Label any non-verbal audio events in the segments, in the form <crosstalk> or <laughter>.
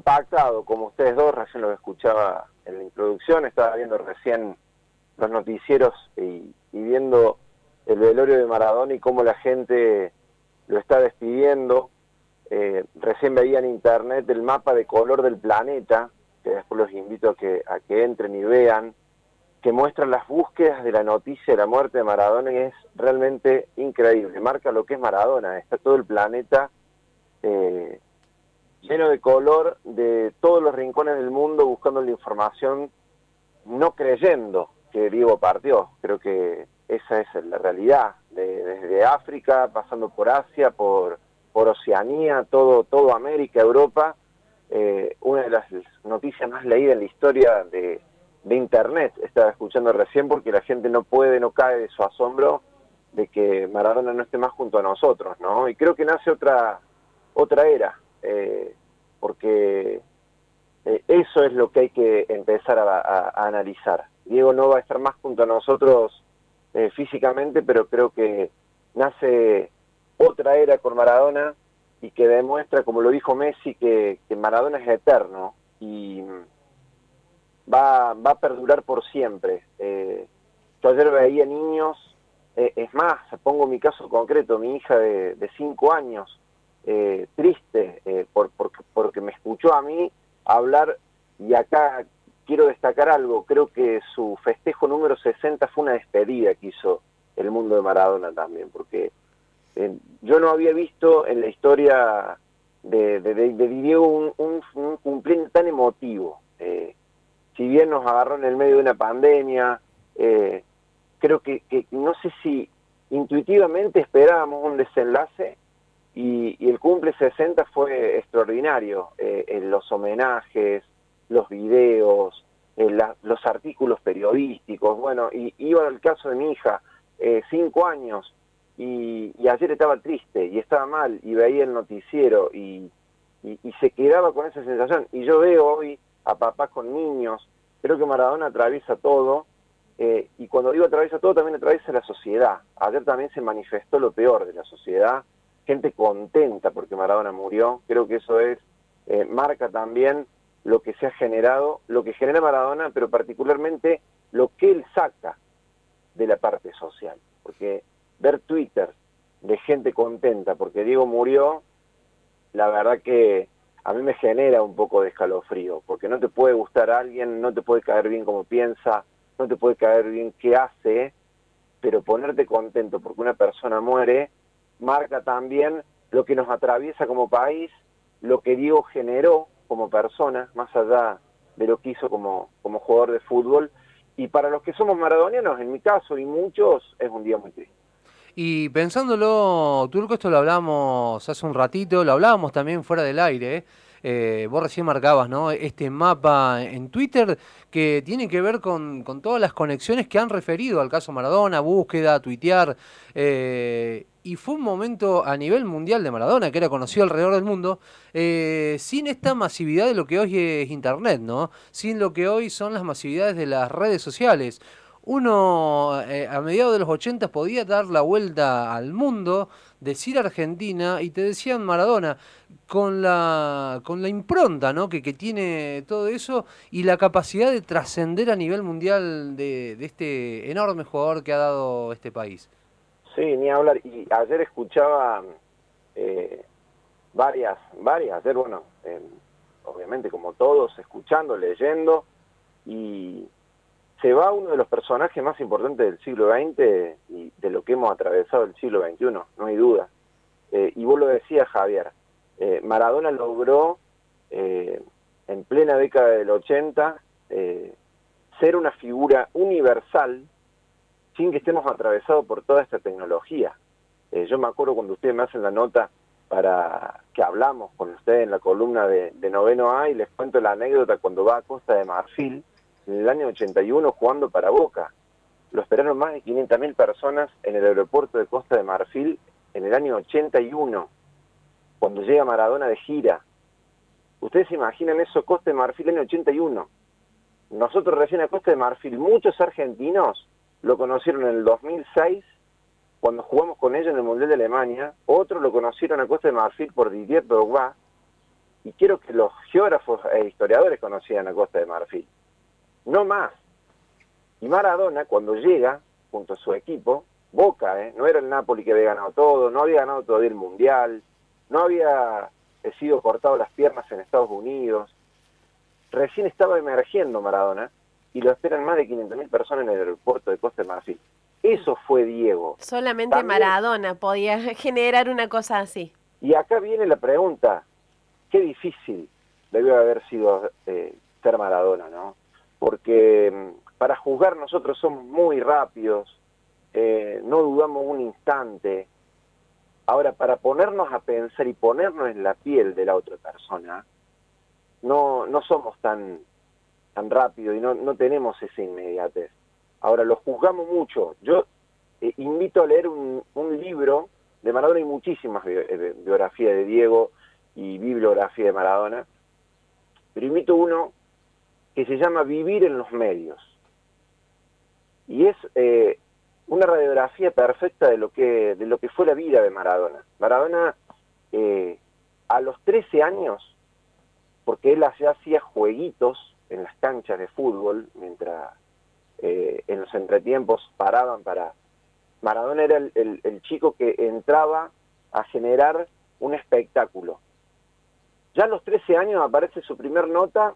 impactado, como ustedes dos, recién lo escuchaba en la introducción, estaba viendo recién los noticieros y, viendo el velorio de Maradona y cómo la gente lo está despidiendo. Eh, recién veía en internet el mapa de color del planeta, que después los invito a que, a que entren y vean, que muestra las búsquedas de la noticia de la muerte de Maradona y es realmente increíble. Marca lo que es Maradona, está todo el planeta eh, lleno de color de todos los rincones del mundo buscando la información, no creyendo que Diego partió. Creo que esa es la realidad, desde África, pasando por Asia, por, por Oceanía, todo, todo América, Europa. Eh, una de las noticias más leídas en la historia de, de Internet, estaba escuchando recién, porque la gente no puede, no cae de su asombro de que Maradona no esté más junto a nosotros, ¿no? Y creo que nace otra, otra era, eh, porque eh, eso es lo que hay que empezar a, analizar. Diego no va a estar más junto a nosotros eh, físicamente, pero creo que nace otra era con Maradona y que demuestra, como lo dijo Messi, que, Maradona es eterno y va, va a perdurar por siempre. yo ayer veía niños, es más, pongo mi caso concreto, mi hija de, de cinco años, eh, triste eh, por, porque me escuchó a mí hablar y acá quiero destacar algo, creo que su festejo número 60 fue una despedida que hizo el mundo de Maradona también, porque eh, yo no había visto en la historia de, de, Diego un, un, tan emotivo. si bien nos agarró en el medio de una pandemia, creo que no sé si intuitivamente esperábamos un desenlace y, el cumple 60 fue extraordinario, eh, en los homenajes, los videos, los artículos periodísticos, bueno, y iba al caso de mi hija, eh, cinco años, y, ayer estaba triste y estaba mal, y veía el noticiero y, se quedaba con esa sensación. Y yo veo hoy a papás con niños, creo que Maradona atraviesa todo, eh, y cuando digo atraviesa todo, también atraviesa la sociedad. Ayer también se manifestó lo peor de la sociedad, gente contenta porque Maradona murió, creo que eso es, eh, marca también lo que se ha generado, lo que genera Maradona, pero particularmente lo que él saca de la parte social, porque ver Twitter de gente contenta porque Diego murió, la verdad que a mí me genera un poco de escalofrío, porque no te puede gustar a alguien, no te puede caer bien como piensa, no te puede caer bien qué hace, pero ponerte contento porque una persona muere, marca también lo que nos atraviesa como país, lo que Diego generó como persona, más allá de lo que hizo como, como jugador de fútbol. Y para los que somos maradonianos, en mi caso y muchos, es un día muy triste. Y pensándolo, Turco, esto lo hablamos hace un ratito, lo hablábamos también fuera del aire, ¿eh? Eh, vos recién marcabas, ¿no? Este mapa en Twitter que tiene que ver con, todas las conexiones que han referido al caso Maradona, búsqueda, tuitear. Eh, y fue un momento a nivel mundial de Maradona, que era conocido alrededor del mundo, eh, sin esta masividad de lo que hoy es Internet, ¿no? Sin lo que hoy son las masividades de las redes sociales uno eh, a mediados de los 80 podía dar la vuelta al mundo, decir Argentina y te decían Maradona, con la, con la impronta ¿no? que, que tiene todo eso y la capacidad de trascender a nivel mundial de, este enorme jugador que ha dado este país. Sí, ni hablar. Y ayer escuchaba eh, varias, varias, ayer, bueno, obviamente como todos, escuchando, leyendo y se va uno de los personajes más importantes del siglo XX y de lo que hemos atravesado el siglo XXI, no hay duda. Eh, y vos lo decías, Javier, eh, Maradona logró en plena década del 80 ser una figura universal sin que estemos atravesados por toda esta tecnología. yo me acuerdo cuando ustedes me hacen la nota para que hablamos con ustedes en la columna de, de Noveno A y les cuento la anécdota cuando va a Costa de Marfil, en el año 81 jugando para Boca. Lo esperaron más de 500.000 personas en el aeropuerto de Costa de Marfil en el año 81, cuando llega Maradona de gira. Ustedes se imaginan eso, Costa de Marfil en el 81. Nosotros recién a Costa de Marfil, muchos argentinos lo conocieron en el 2006, cuando jugamos con ellos en el Mundial de Alemania. Otros lo conocieron a Costa de Marfil por Didier Drogba. y quiero que los geógrafos e historiadores conocieran a Costa de Marfil. No más. Y Maradona, cuando llega, junto a su equipo, Boca, ¿eh? no era el Napoli que había ganado todo, no había ganado todavía el Mundial, no había sido cortado las piernas en Estados Unidos, recién estaba emergiendo Maradona y lo esperan más de 500.000 personas en el aeropuerto de Costa de Marfil. Eso fue Diego. Solamente Maradona podía <laughs> generar una cosa así. Y acá viene la pregunta, qué difícil debió haber sido eh, ser Maradona, ¿no? Porque mm, para juzgar nosotros somos muy rápidos, eh, no dudamos un instante. Ahora, para ponernos a pensar y ponernos en la piel de la otra persona, no, no somos tan, tan rápidos y no, no tenemos esa inmediatez. Ahora, lo juzgamos mucho. Yo eh, invito a leer un, un, libro de Maradona y muchísimas eh, biografías de Diego y bibliografía de Maradona, pero invito uno que se llama Vivir en los medios. Y es eh, una radiografía perfecta de lo que de lo que fue la vida de Maradona. Maradona a los 13 años, porque él hacía jueguitos en las canchas de fútbol, mientras eh, en los entretiempos paraban para... Maradona era el, chico que entraba a generar un espectáculo. Ya a los 13 años aparece su primer nota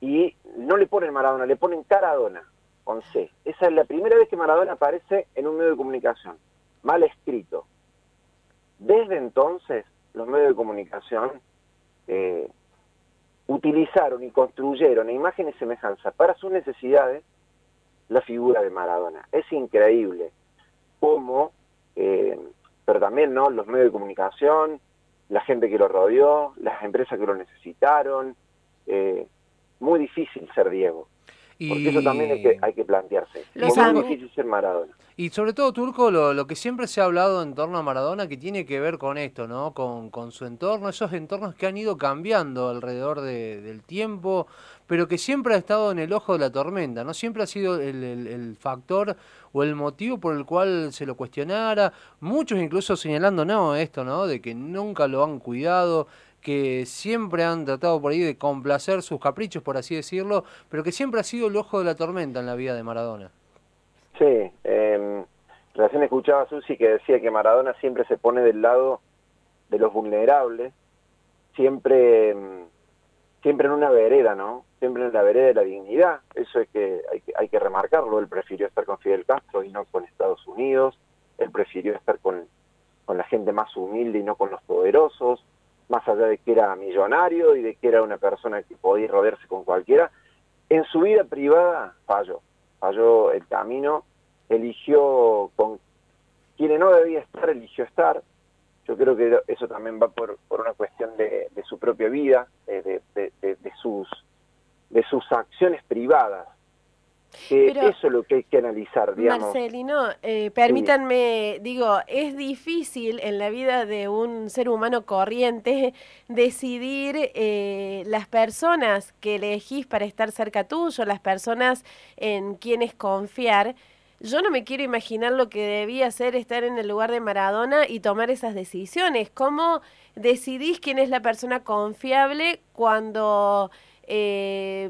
y no le ponen Maradona, le ponen Caradona con C. Esa es la primera vez que Maradona aparece en un medio de comunicación, mal escrito. Desde entonces, los medios de comunicación eh, utilizaron y construyeron a imagen y semejanza para sus necesidades la figura de Maradona. Es increíble cómo, eh, pero también no los medios de comunicación, la gente que lo rodeó, las empresas que lo necesitaron. Eh, muy difícil ser Diego. Porque eso también hay que, hay que plantearse. ser Maradona. Y sobre todo, Turco, lo, lo, que siempre se ha hablado en torno a Maradona, que tiene que ver con esto, ¿no? Con, con su entorno, esos entornos que han ido cambiando alrededor de, del tiempo, pero que siempre ha estado en el ojo de la tormenta, ¿no? Siempre ha sido el, el, el, factor o el motivo por el cual se lo cuestionara, muchos incluso señalando, no, esto, ¿no? De que nunca lo han cuidado, que siempre han tratado por ahí de complacer sus caprichos, por así decirlo, pero que siempre ha sido el ojo de la tormenta en la vida de Maradona. Sí, eh, recién escuchaba a Susi que decía que Maradona siempre se pone del lado de los vulnerables, siempre, em, siempre en una vereda, ¿no? Siempre en la vereda de la dignidad, eso es que hay, que hay que remarcarlo, él prefirió estar con Fidel Castro y no con Estados Unidos, él prefirió estar con, con la gente más humilde y no con los poderosos, más allá de que era millonario y de que era una persona que podía rodearse con cualquiera, en su vida privada falló, falló el camino, eligió con quienes no debía estar, eligió estar. Yo creo que eso también va por, por una cuestión de, su propia vida, de, de, sus, de sus acciones privadas, eso es lo que hay que analizar, digamos. Marcelino, eh, permítanme, digo, es difícil en la vida de un ser humano corriente decidir eh, las personas que elegís para estar cerca tuyo, las personas en quienes confiar. Yo no me quiero imaginar lo que debía ser estar en el lugar de Maradona y tomar esas decisiones. ¿Cómo decidís quién es la persona confiable cuando eh,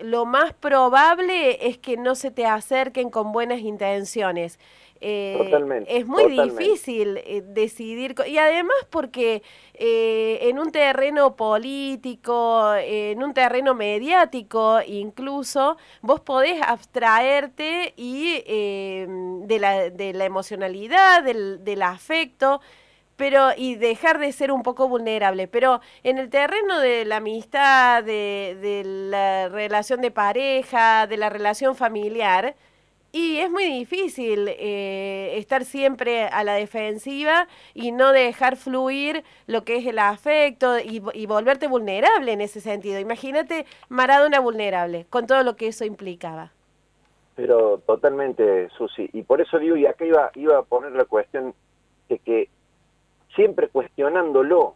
lo más probable es que no se te acerquen con buenas intenciones. Eh, es muy difícil eh, decidir, y además porque eh, en un terreno político, en un terreno mediático incluso, vos podés abstraerte y de, la, de la emocionalidad, del, del afecto, pero y dejar de ser un poco vulnerable. Pero en el terreno de la amistad, de, de, la relación de pareja, de la relación familiar, y es muy difícil eh, estar siempre a la defensiva y no dejar fluir lo que es el afecto y, y volverte vulnerable en ese sentido. Imagínate Maradona vulnerable, con todo lo que eso implicaba. Pero totalmente, Susi. Y por eso digo, y acá iba, iba a poner la cuestión siempre cuestionándolo.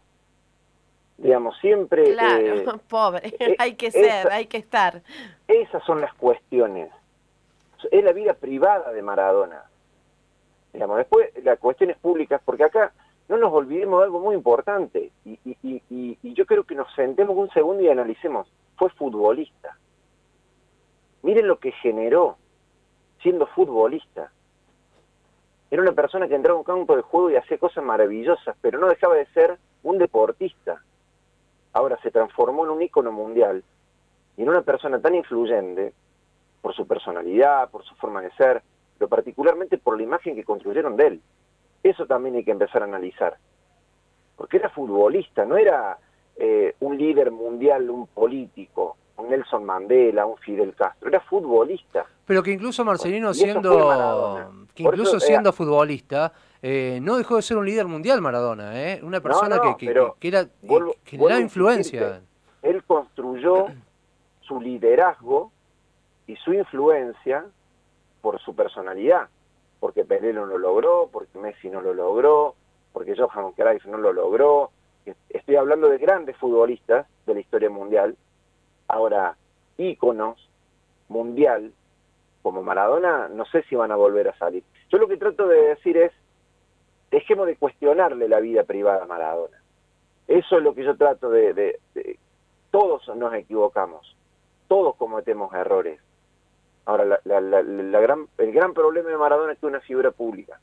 Digamos, siempre... Claro, eh, <laughs> pobre, eh, <laughs> hay que ser, hay que estar. Esas son las cuestiones. Es la vida privada de Maradona. Digamos, después las cuestiones públicas, porque acá no nos olvidemos de algo muy importante. Y, y yo creo que nos sentemos un segundo y analicemos. Fue futbolista. Miren lo que generó siendo futbolista. Era una persona que entraba a un campo de juego y hacía cosas maravillosas, pero no dejaba de ser un deportista. Ahora se transformó en un ícono mundial y en una persona tan influyente por su personalidad, por su forma de ser, pero particularmente por la imagen que construyeron de él. Eso también hay que empezar a analizar. Porque era futbolista, no era eh, un líder mundial, un político, un Nelson Mandela, un Fidel Castro, era futbolista. Pero que incluso Marcelino siendo que incluso siendo futbolista eh, no dejó de ser un líder mundial Maradona, ¿eh? Una persona que, que, era generaba influencia. Él construyó su liderazgo y su influencia por su personalidad, porque Pelé no lo logró, porque Messi no lo logró, porque Johan Cruyff no lo logró. Estoy hablando de grandes futbolistas de la historia mundial Ahora, íconos mundial como Maradona, no sé si van a volver a salir. Yo lo que trato de decir es, dejemos de cuestionarle la vida privada a Maradona. Eso es lo que yo trato de, todos nos equivocamos, todos cometemos errores. Ahora, la, gran, el gran problema de Maradona es que es una figura pública.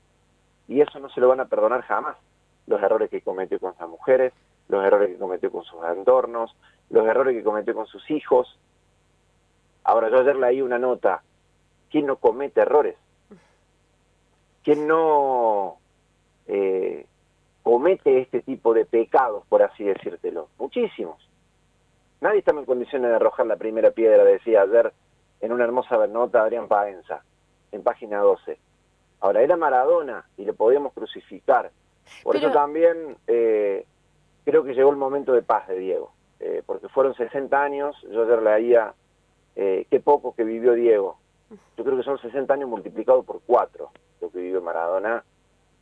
Y eso no se lo van a perdonar jamás. Los errores que cometió con esas mujeres, los errores que cometió con sus entornos, los errores que cometió con sus hijos. Ahora, yo ayer leí una nota, ¿quién no comete errores? ¿Quién no eh, comete este tipo de pecados, por así decírtelo? Muchísimos. Nadie está en condiciones de arrojar la primera piedra, decía ayer en una hermosa nota Adrián Paenza, en página 12. Ahora, era Maradona y le podíamos crucificar. Por eso también eh, creo que llegó el momento de paz de Diego. Eh, porque fueron 60 años, yo ayer leía eh, qué poco que vivió Diego. Yo creo que son 60 años multiplicados por cuatro lo que vivió Maradona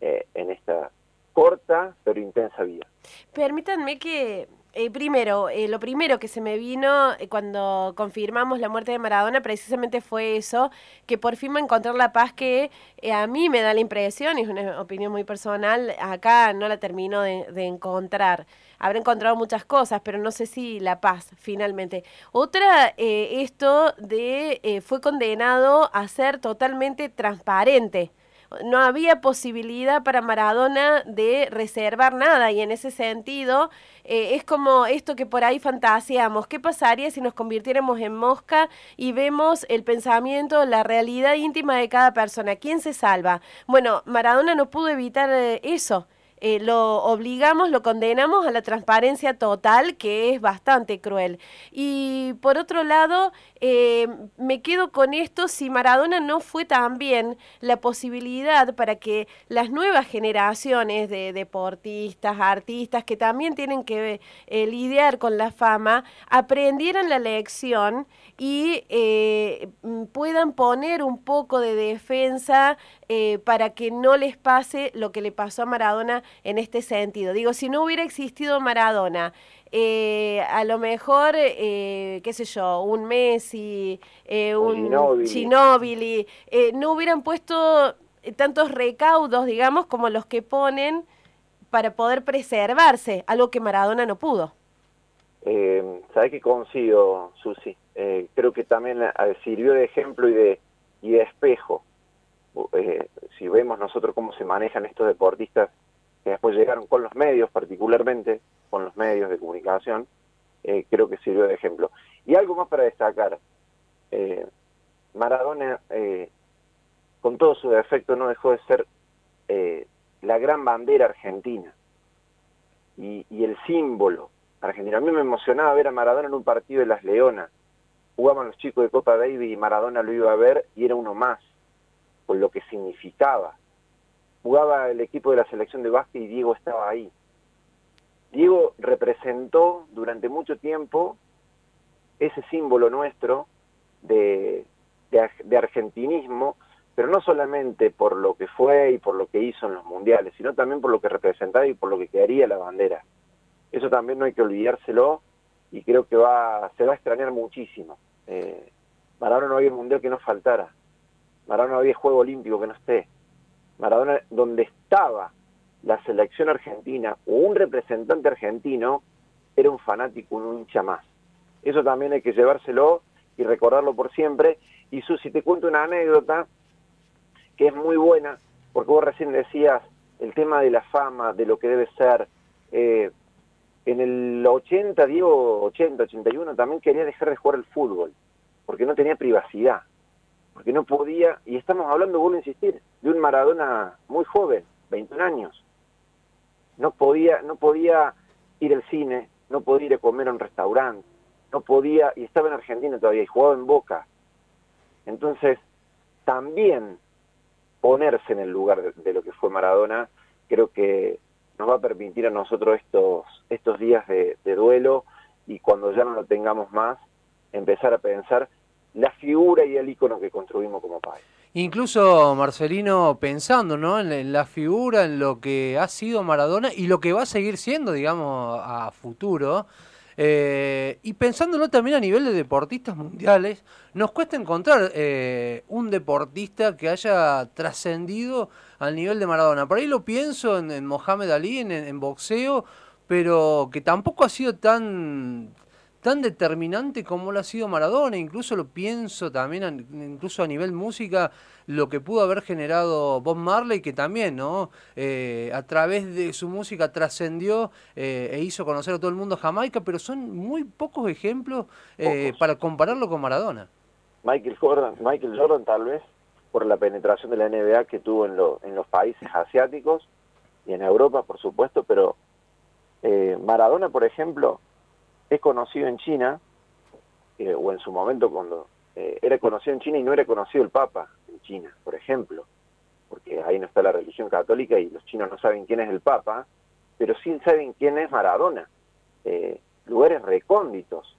eh, en esta corta pero intensa vida. Permítanme que eh, primero, eh, lo primero que se me vino eh, cuando confirmamos la muerte de Maradona precisamente fue eso, que por fin a encontrar la paz que a mí me da la impresión, y es una opinión muy personal, acá no la termino de, de, encontrar. Habrá encontrado muchas cosas, pero no sé si la paz finalmente. Otra, esto de fue condenado a ser totalmente transparente no había posibilidad para Maradona de reservar nada y en ese sentido eh, es como esto que por ahí fantaseamos, ¿qué pasaría si nos convirtiéramos en mosca y vemos el pensamiento, la realidad íntima de cada persona? ¿Quién se salva? Bueno, Maradona no pudo evitar eh, eso. Eh, lo obligamos, lo condenamos a la transparencia total, que es bastante cruel. Y por otro lado, eh, me quedo con esto, si Maradona no fue también la posibilidad para que las nuevas generaciones de deportistas, artistas, que también tienen que eh, lidiar con la fama, aprendieran la lección y puedan poner un poco de defensa para que no les pase lo que le pasó a Maradona en este sentido. Digo, si no hubiera existido Maradona, eh, a lo mejor, eh, qué sé yo, un Messi, eh, un Ginóbili, no hubieran puesto tantos recaudos, digamos, como los que ponen para poder preservarse, algo que Maradona no pudo. Eh, ¿Sabes qué consigo, Susi? creo que también sirvió de ejemplo y de, y de espejo. Si vemos nosotros cómo se manejan estos deportistas que después llegaron con los medios, particularmente con los medios de comunicación, eh, creo que sirvió de ejemplo. Y algo más para destacar, eh, Maradona, eh, con todo su defecto, no dejó de ser la gran bandera argentina y, y, el símbolo argentino. A mí me emocionaba ver a Maradona en un partido de Las Leonas. Jugaban los chicos de Copa Davis y Maradona lo iba a ver y era uno más, por lo que significaba jugaba el equipo de la selección de básquet y Diego estaba ahí. Diego representó durante mucho tiempo ese símbolo nuestro de, argentinismo, pero no solamente por lo que fue y por lo que hizo en los mundiales, sino también por lo que representaba y por lo que quedaría la bandera. Eso también no hay que olvidárselo y creo que se va a extrañar muchísimo. Eh, Maradona no había mundial que no faltara, Maradona no había juego olímpico que no esté. Maradona donde estaba la selección argentina o un representante argentino era un fanático, un hincha más. Eso también hay que llevárselo y recordarlo por siempre. Y Susi, te cuento una anécdota que es muy buena, porque vos recién decías el tema de la fama, de lo que debe ser. Eh, en el 80, Diego, 80, 81, también quería dejar de jugar el fútbol, porque no tenía privacidad, porque no podía, y estamos hablando, vuelvo a insistir, de un Maradona muy joven, 21 años. No podía, no podía ir al cine, no podía ir a comer a un restaurante, no podía, y estaba en Argentina todavía, y jugaba en Boca. Entonces, también ponerse en el lugar de, lo que fue Maradona, creo que nos va a permitir a nosotros estos, estos días de, duelo y cuando ya no lo tengamos más, empezar a pensar la figura y el icono que construimos como país. Incluso Marcelino pensando ¿no? en, la figura, en lo que ha sido Maradona y lo que va a seguir siendo, digamos, a futuro. Eh, y pensándolo también a nivel de deportistas mundiales, nos cuesta encontrar eh, un deportista que haya trascendido al nivel de Maradona. Por ahí lo pienso en, Mohamed Ali, en, boxeo, pero que tampoco ha sido tan tan determinante como lo ha sido Maradona, incluso lo pienso también, incluso a nivel música, lo que pudo haber generado Bob Marley, que también, ¿no? Eh, a través de su música trascendió eh, e hizo conocer a todo el mundo Jamaica, pero son muy pocos ejemplos eh, para compararlo con Maradona. Michael Jordan, Michael Jordan tal vez, por la penetración de la NBA que tuvo en, en los países asiáticos y en Europa, por supuesto, pero Maradona, por ejemplo, es conocido en China, eh, o en su momento cuando eh, era conocido en China y no era conocido el Papa en China, por ejemplo, porque ahí no está la religión católica y los chinos no saben quién es el Papa, pero sí saben quién es Maradona. Eh, lugares recónditos.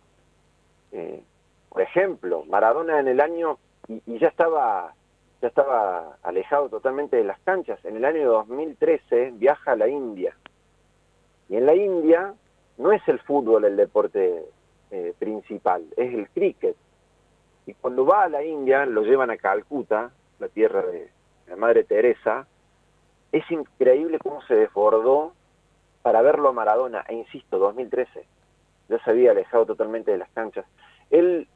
por ejemplo, Maradona en el año, y, y, ya estaba ya estaba alejado totalmente de las canchas, en el año 2013 viaja a la India. Y en la India no es el fútbol el deporte eh, principal, es el cricket. Y cuando va a la India, lo llevan a Calcuta, la tierra de la Madre Teresa, es increíble cómo se desbordó para verlo a Maradona, e insisto, 2013, ya se había alejado totalmente de las canchas. Él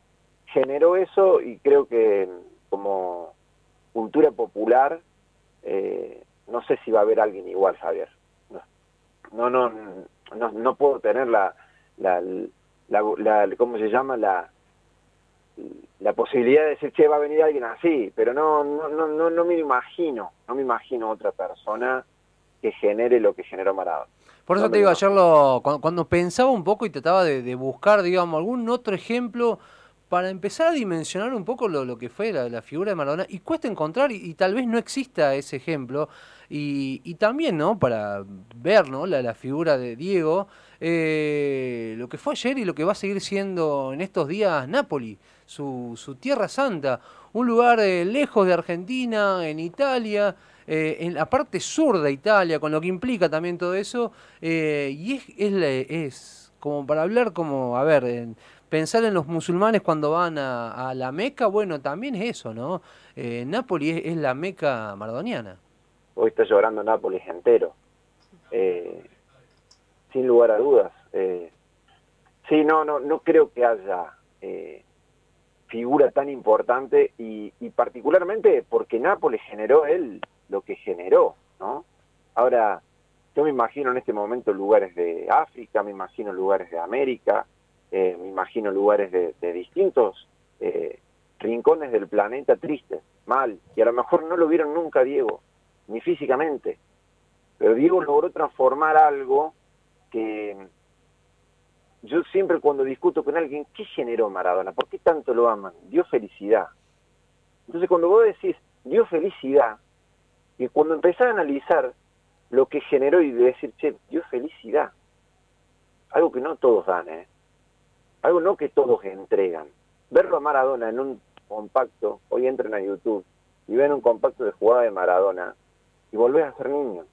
generó eso y creo que como cultura popular, eh, no sé si va a haber alguien igual, Javier. No, no, no, no puedo tener la, la, la, ¿cómo se llama? La, la posibilidad de decir, che, va a venir alguien así, pero no, no, no, no, no me imagino, no me imagino otra persona que genere lo que generó Maradona. Por eso te digo, ayer lo, cuando, pensaba un poco y trataba de, buscar, digamos, algún otro ejemplo para empezar a dimensionar un poco lo, lo que fue la, figura de Maradona, y cuesta encontrar, y, tal vez no exista ese ejemplo, y, y también, ¿no? Para ver, ¿no? La, la figura de Diego, eh, lo que fue ayer y lo que va a seguir siendo en estos días Nápoli, su, su tierra santa, un lugar eh, lejos de Argentina, en Italia, eh, en la parte sur de Italia, con lo que implica también todo eso, y es, es, es, como para hablar como, a ver, pensar en los musulmanes cuando van a, la Meca, bueno, también es eso, ¿no? Nápoli es, es la Meca maradoniana hoy está llorando Nápoles entero. Eh, sin lugar a dudas. Eh, sí, no, no, no creo que haya eh, figura tan importante y, particularmente porque Nápoles generó él lo que generó, ¿no? Ahora, yo me imagino en este momento lugares de África, me imagino lugares de América, me imagino lugares de, de distintos rincones del planeta tristes, mal, y a lo mejor no lo vieron nunca, Diego, ni físicamente. Pero Diego logró transformar algo que yo siempre cuando discuto con alguien, ¿qué generó Maradona? ¿Por qué tanto lo aman? Dio felicidad. Entonces cuando vos decís, dio felicidad, y cuando empezás a analizar lo que generó y decir, che, dio felicidad, algo que no todos dan, ¿eh? Algo no que todos entregan. Verlo a Maradona en un compacto, hoy entren a YouTube y ven un compacto de jugada de Maradona, y volvés a ser niño.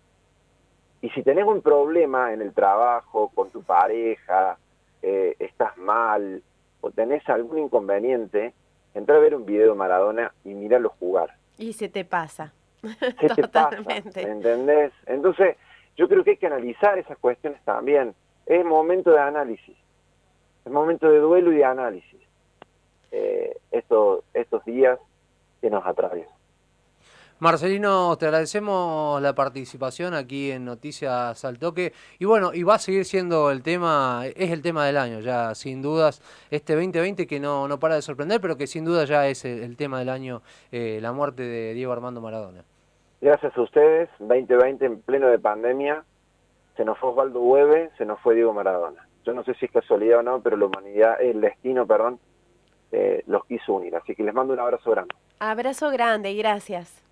Y si tenés un problema en el trabajo, con tu pareja, eh, estás mal o tenés algún inconveniente, entra a ver un video de Maradona y míralo jugar. Y se te pasa. <laughs> Se Totalmente. te pasa, ¿entendés? Entonces, yo creo que hay que analizar esas cuestiones también. Es momento de análisis, es momento de duelo y de análisis. Eh, estos, estos días que nos atraviesan. Marcelino, te agradecemos la participación aquí en Noticias al Toque. Y bueno, y va a seguir siendo el tema, es el tema del año, ya sin dudas, este 2020 que no, no para de sorprender, pero que sin duda ya es el, tema del año, eh, la muerte de Diego Armando Maradona. Gracias a ustedes, 2020 en pleno de pandemia, se nos fue Osvaldo Hueve, se nos fue Diego Maradona. Yo no sé si es casualidad o no, pero la humanidad, el destino, perdón, eh, los quiso unir. Así que les mando un abrazo grande. Abrazo grande y gracias.